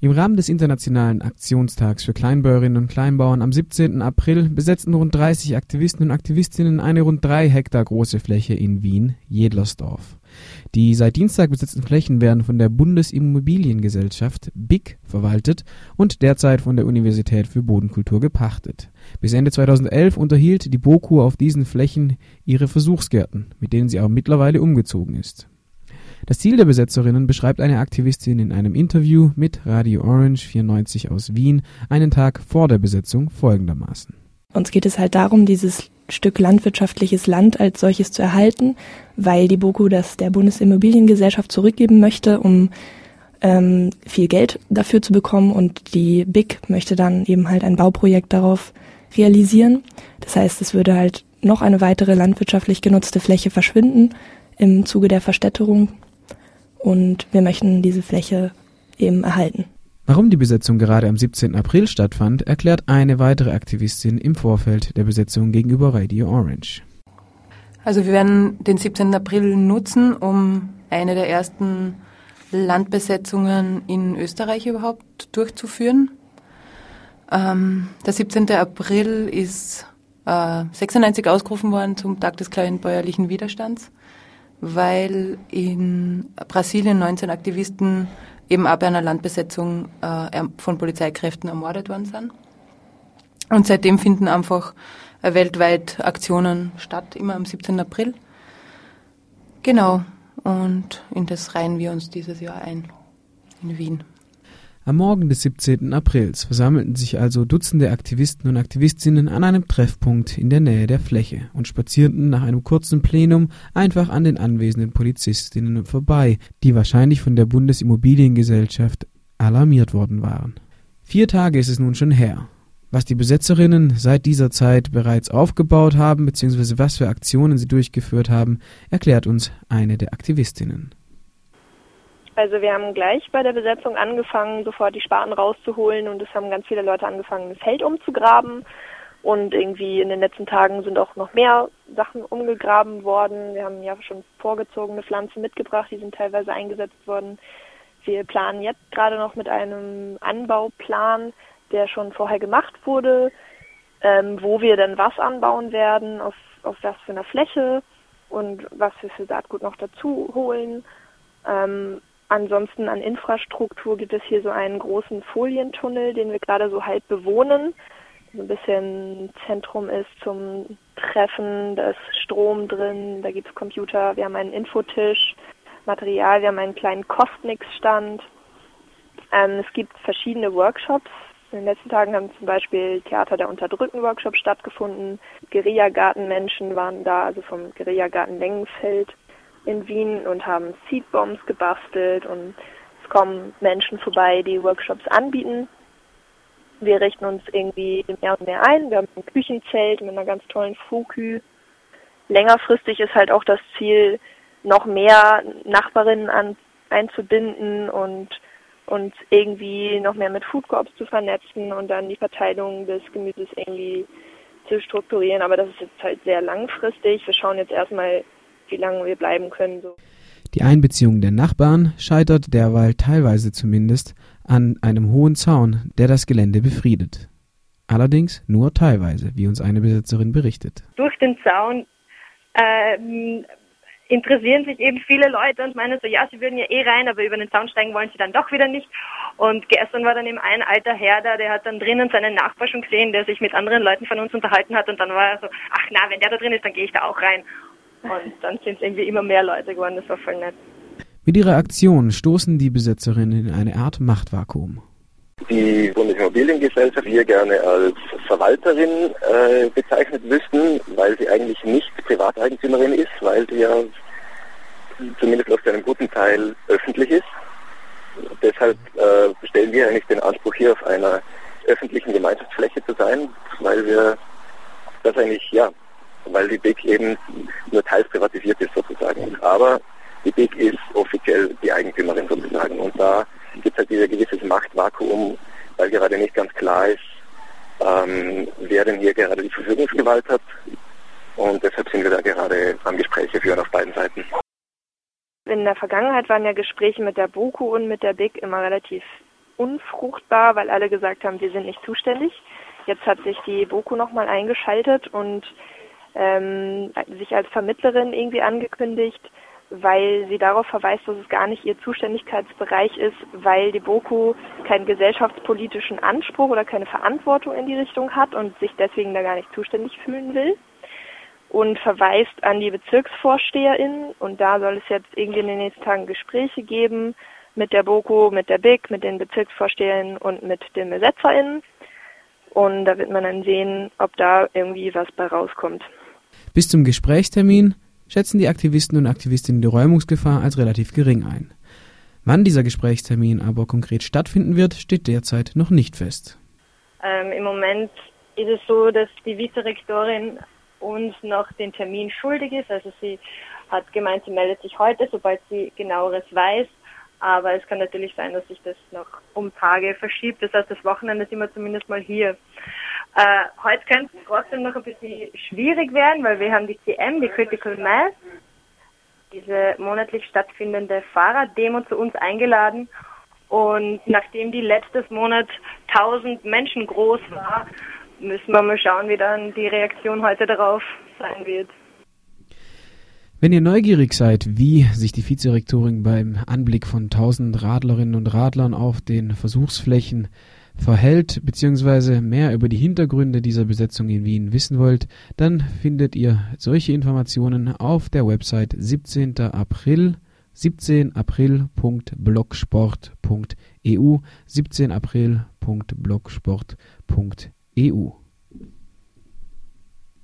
Im Rahmen des Internationalen Aktionstags für Kleinbäuerinnen und Kleinbauern am 17. April besetzten rund 30 Aktivisten und Aktivistinnen eine rund drei Hektar große Fläche in Wien, Jedlersdorf. Die seit Dienstag besetzten Flächen werden von der Bundesimmobiliengesellschaft BIC verwaltet und derzeit von der Universität für Bodenkultur gepachtet. Bis Ende 2011 unterhielt die BOKU auf diesen Flächen ihre Versuchsgärten, mit denen sie auch mittlerweile umgezogen ist. Das Ziel der Besetzerinnen beschreibt eine Aktivistin in einem Interview mit Radio Orange 94 aus Wien einen Tag vor der Besetzung folgendermaßen. Uns geht es halt darum, dieses Stück landwirtschaftliches Land als solches zu erhalten, weil die BOKU das der Bundesimmobiliengesellschaft zurückgeben möchte, um ähm, viel Geld dafür zu bekommen und die BIC möchte dann eben halt ein Bauprojekt darauf realisieren. Das heißt, es würde halt noch eine weitere landwirtschaftlich genutzte Fläche verschwinden im Zuge der Verstädterung und wir möchten diese Fläche eben erhalten. Warum die Besetzung gerade am 17. April stattfand, erklärt eine weitere Aktivistin im Vorfeld der Besetzung gegenüber Radio Orange. Also wir werden den 17. April nutzen, um eine der ersten Landbesetzungen in Österreich überhaupt durchzuführen. Ähm, der 17. April ist äh, 96 ausgerufen worden zum Tag des kleinen bäuerlichen Widerstands weil in Brasilien 19 Aktivisten eben auch bei einer Landbesetzung äh, von Polizeikräften ermordet worden sind. Und seitdem finden einfach äh, weltweit Aktionen statt, immer am 17. April. Genau. Und in das reihen wir uns dieses Jahr ein in Wien. Am Morgen des 17. Aprils versammelten sich also Dutzende Aktivisten und Aktivistinnen an einem Treffpunkt in der Nähe der Fläche und spazierten nach einem kurzen Plenum einfach an den anwesenden Polizistinnen vorbei, die wahrscheinlich von der Bundesimmobiliengesellschaft alarmiert worden waren. Vier Tage ist es nun schon her. Was die Besetzerinnen seit dieser Zeit bereits aufgebaut haben, beziehungsweise was für Aktionen sie durchgeführt haben, erklärt uns eine der Aktivistinnen. Also wir haben gleich bei der Besetzung angefangen, sofort die Spaten rauszuholen und es haben ganz viele Leute angefangen, das Feld umzugraben. Und irgendwie in den letzten Tagen sind auch noch mehr Sachen umgegraben worden. Wir haben ja schon vorgezogene Pflanzen mitgebracht, die sind teilweise eingesetzt worden. Wir planen jetzt gerade noch mit einem Anbauplan, der schon vorher gemacht wurde, ähm, wo wir dann was anbauen werden, auf, auf was für einer Fläche und was wir für Saatgut noch dazu holen. Ähm, Ansonsten an Infrastruktur gibt es hier so einen großen Folientunnel, den wir gerade so halb bewohnen. So ein bisschen Zentrum ist zum Treffen, da ist Strom drin, da gibt es Computer, wir haben einen Infotisch, Material, wir haben einen kleinen Kostnix-Stand. Ähm, es gibt verschiedene Workshops. In den letzten Tagen haben zum Beispiel Theater der Unterdrückten Workshop stattgefunden. Guerillagartenmenschen waren da, also vom Guerillagarten Längenfeld in Wien und haben Seedbombs gebastelt und es kommen Menschen vorbei, die Workshops anbieten. Wir richten uns irgendwie mehr und mehr ein. Wir haben ein Küchenzelt mit einer ganz tollen Fokü. Längerfristig ist halt auch das Ziel, noch mehr Nachbarinnen an, einzubinden und uns irgendwie noch mehr mit Food Corps zu vernetzen und dann die Verteilung des Gemüses irgendwie zu strukturieren. Aber das ist jetzt halt sehr langfristig. Wir schauen jetzt erstmal, wie lange wir bleiben können. So. Die Einbeziehung der Nachbarn scheitert derweil teilweise zumindest an einem hohen Zaun, der das Gelände befriedet. Allerdings nur teilweise, wie uns eine Besitzerin berichtet. Durch den Zaun ähm, interessieren sich eben viele Leute und meinen so, ja, sie würden ja eh rein, aber über den Zaun steigen wollen sie dann doch wieder nicht. Und gestern war dann eben ein alter Herr da, der hat dann drinnen seinen Nachbar schon gesehen, der sich mit anderen Leuten von uns unterhalten hat und dann war er so, ach na, wenn der da drin ist, dann gehe ich da auch rein. Und dann sind es irgendwie immer mehr Leute geworden, das war voll nett. Mit ihrer Aktion stoßen die Besetzerinnen in eine Art Machtvakuum. Die Bundesimmobiliengesellschaft hier gerne als Verwalterin äh, bezeichnet wüssten, weil sie eigentlich nicht Privateigentümerin ist, weil sie ja zumindest aus einem guten Teil öffentlich ist. Deshalb äh, stellen wir eigentlich den Anspruch hier auf einer öffentlichen Gemeinschaftsfläche zu sein, weil wir das eigentlich ja weil die BIC eben nur teils privatisiert ist sozusagen. Aber die BIC ist offiziell die Eigentümerin sozusagen. Und da gibt es halt dieses gewisses Machtvakuum, weil gerade nicht ganz klar ist, ähm, wer denn hier gerade die Verfügungsgewalt hat. Und deshalb sind wir da gerade am Gespräche führen auf beiden Seiten. In der Vergangenheit waren ja Gespräche mit der BOKU und mit der BIC immer relativ unfruchtbar, weil alle gesagt haben, wir sind nicht zuständig. Jetzt hat sich die BOKU nochmal eingeschaltet und ähm, sich als Vermittlerin irgendwie angekündigt, weil sie darauf verweist, dass es gar nicht ihr Zuständigkeitsbereich ist, weil die BOKU keinen gesellschaftspolitischen Anspruch oder keine Verantwortung in die Richtung hat und sich deswegen da gar nicht zuständig fühlen will. Und verweist an die BezirksvorsteherInnen und da soll es jetzt irgendwie in den nächsten Tagen Gespräche geben mit der BOKU, mit der BIC, mit den Bezirksvorstehern und mit den BesetzerInnen. Und da wird man dann sehen, ob da irgendwie was bei rauskommt. Bis zum Gesprächstermin schätzen die Aktivisten und Aktivistinnen die Räumungsgefahr als relativ gering ein. Wann dieser Gesprächstermin aber konkret stattfinden wird, steht derzeit noch nicht fest. Ähm, Im Moment ist es so, dass die Vizerektorin uns noch den Termin schuldig ist. Also sie hat gemeint, sie meldet sich heute, sobald sie genaueres weiß. Aber es kann natürlich sein, dass sich das noch um Tage verschiebt. Das heißt, das Wochenende sind wir zumindest mal hier. Äh, heute könnte es trotzdem noch ein bisschen schwierig werden, weil wir haben die CM, die Critical Mass, diese monatlich stattfindende Fahrraddemo zu uns eingeladen. Und nachdem die letztes Monat 1000 Menschen groß war, müssen wir mal schauen, wie dann die Reaktion heute darauf sein wird. Wenn ihr neugierig seid, wie sich die Vizerektorin beim Anblick von 1000 Radlerinnen und Radlern auf den Versuchsflächen verhält, beziehungsweise mehr über die Hintergründe dieser Besetzung in Wien wissen wollt, dann findet ihr solche Informationen auf der Website 17. April 17april.blogsport.eu 17april.blogsport.eu